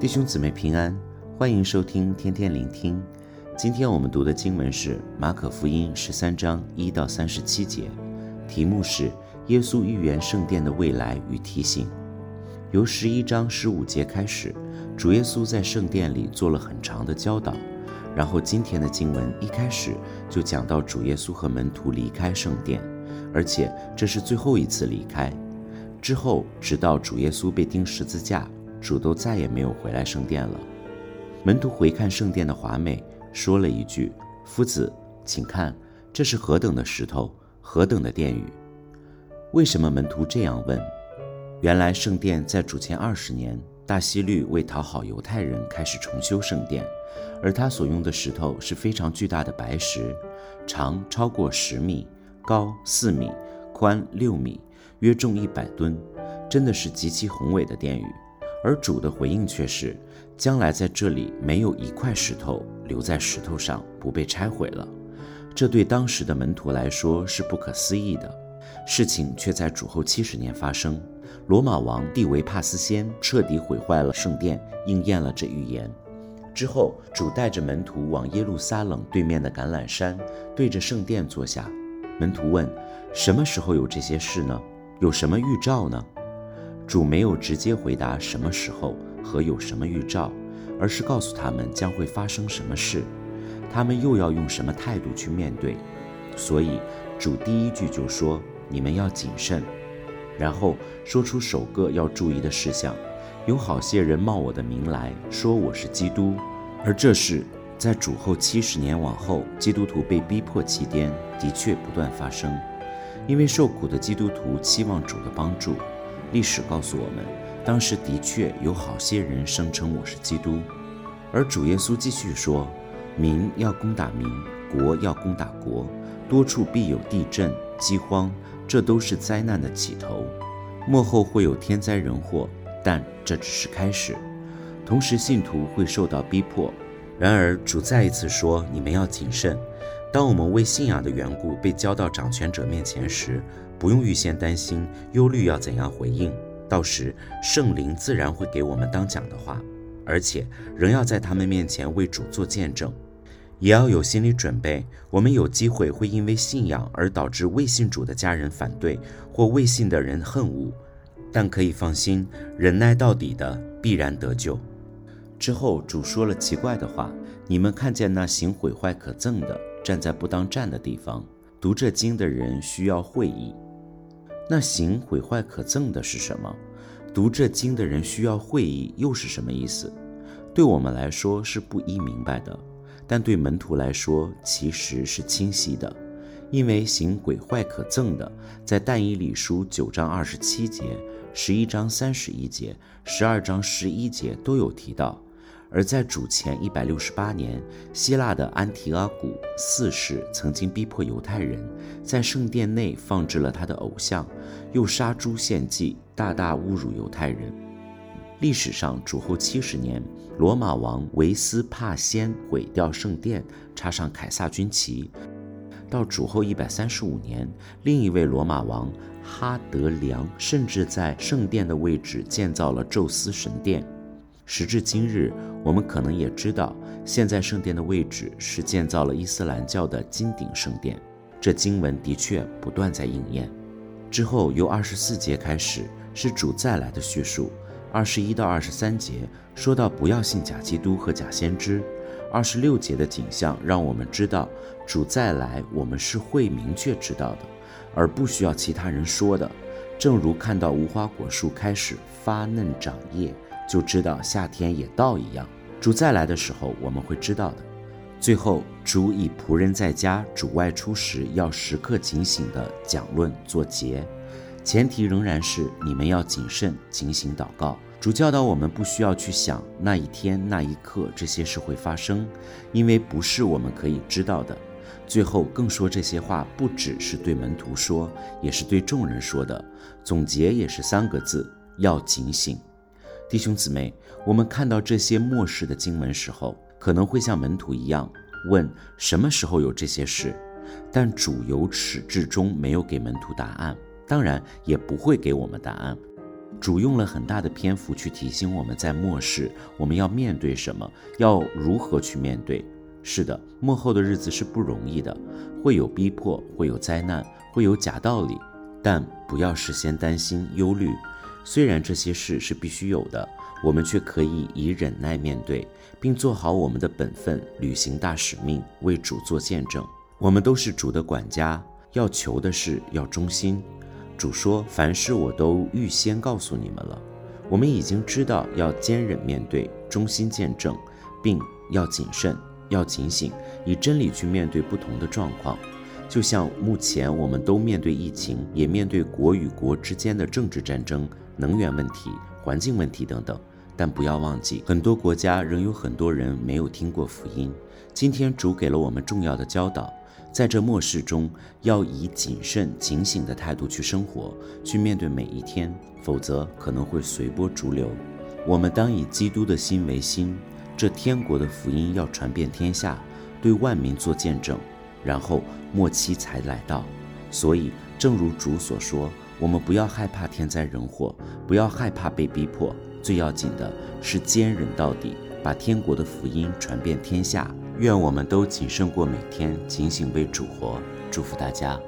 弟兄姊妹平安，欢迎收听天天聆听。今天我们读的经文是马可福音十三章一到三十七节，题目是耶稣预言圣殿的未来与提醒。由十一章十五节开始，主耶稣在圣殿里做了很长的教导。然后今天的经文一开始就讲到主耶稣和门徒离开圣殿，而且这是最后一次离开。之后，直到主耶稣被钉十字架。主都再也没有回来圣殿了。门徒回看圣殿的华美，说了一句：“夫子，请看，这是何等的石头，何等的殿宇！”为什么门徒这样问？原来圣殿在主前二十年，大希律为讨好犹太人，开始重修圣殿，而他所用的石头是非常巨大的白石，长超过十米，高四米，宽六米，约重一百吨，真的是极其宏伟的殿宇。而主的回应却是，将来在这里没有一块石头留在石头上不被拆毁了。这对当时的门徒来说是不可思议的事情，却在主后七十年发生。罗马王蒂维帕斯先彻底毁坏了圣殿，应验了这预言。之后，主带着门徒往耶路撒冷对面的橄榄山，对着圣殿坐下。门徒问：“什么时候有这些事呢？有什么预兆呢？”主没有直接回答什么时候和有什么预兆，而是告诉他们将会发生什么事，他们又要用什么态度去面对。所以主第一句就说：“你们要谨慎。”然后说出首个要注意的事项：有好些人冒我的名来说我是基督，而这事在主后七十年往后，基督徒被逼迫期间的确不断发生，因为受苦的基督徒期望主的帮助。历史告诉我们，当时的确有好些人声称我是基督，而主耶稣继续说：“民要攻打民，国要攻打国，多处必有地震、饥荒，这都是灾难的起头。幕后会有天灾人祸，但这只是开始。同时，信徒会受到逼迫。然而，主再一次说：你们要谨慎。当我们为信仰的缘故被交到掌权者面前时，不用预先担心、忧虑要怎样回应，到时圣灵自然会给我们当讲的话，而且仍要在他们面前为主做见证，也要有心理准备。我们有机会会因为信仰而导致未信主的家人反对，或未信的人恨恶，但可以放心，忍耐到底的必然得救。之后主说了奇怪的话：你们看见那行毁坏可憎的站在不当站的地方，读这经的人需要会意。那行毁坏可憎的是什么？读这经的人需要会意，又是什么意思？对我们来说是不一明白的，但对门徒来说其实是清晰的，因为行毁坏可憎的，在但以理书九章二十七节、十一章三十一节、十二章十一节都有提到。而在主前一百六十八年，希腊的安提阿古四世曾经逼迫犹太人，在圣殿内放置了他的偶像，又杀猪献祭，大大侮辱犹太人。历史上，主后七十年，罗马王维斯帕先毁掉圣殿，插上凯撒军旗。到主后一百三十五年，另一位罗马王哈德良甚至在圣殿的位置建造了宙斯神殿。时至今日，我们可能也知道，现在圣殿的位置是建造了伊斯兰教的金顶圣殿。这经文的确不断在应验。之后由二十四节开始是主再来的叙述，二十一到二十三节说到不要信假基督和假先知。二十六节的景象让我们知道主再来，我们是会明确知道的，而不需要其他人说的。正如看到无花果树开始发嫩长叶。就知道夏天也到一样，主再来的时候我们会知道的。最后，主以仆人在家、主外出时要时刻警醒的讲论作结，前提仍然是你们要谨慎、警醒、祷告。主教导我们不需要去想那一天、那一刻这些事会发生，因为不是我们可以知道的。最后更说这些话不只是对门徒说，也是对众人说的。总结也是三个字：要警醒。弟兄姊妹，我们看到这些末世的经文时候，可能会像门徒一样问什么时候有这些事，但主由始至终没有给门徒答案，当然也不会给我们答案。主用了很大的篇幅去提醒我们在末世我们要面对什么，要如何去面对。是的，末后的日子是不容易的，会有逼迫，会有灾难，会有假道理，但不要事先担心忧虑。虽然这些事是必须有的，我们却可以以忍耐面对，并做好我们的本分，履行大使命，为主做见证。我们都是主的管家，要求的是要忠心。主说：“凡事我都预先告诉你们了。”我们已经知道要坚忍面对，忠心见证，并要谨慎。要警醒，以真理去面对不同的状况。就像目前我们都面对疫情，也面对国与国之间的政治战争、能源问题、环境问题等等。但不要忘记，很多国家仍有很多人没有听过福音。今天主给了我们重要的教导，在这末世中，要以谨慎、警醒的态度去生活，去面对每一天，否则可能会随波逐流。我们当以基督的心为心。这天国的福音要传遍天下，对万民做见证，然后末期才来到。所以，正如主所说，我们不要害怕天灾人祸，不要害怕被逼迫，最要紧的是坚忍到底，把天国的福音传遍天下。愿我们都谨慎过每天，警醒为主活。祝福大家。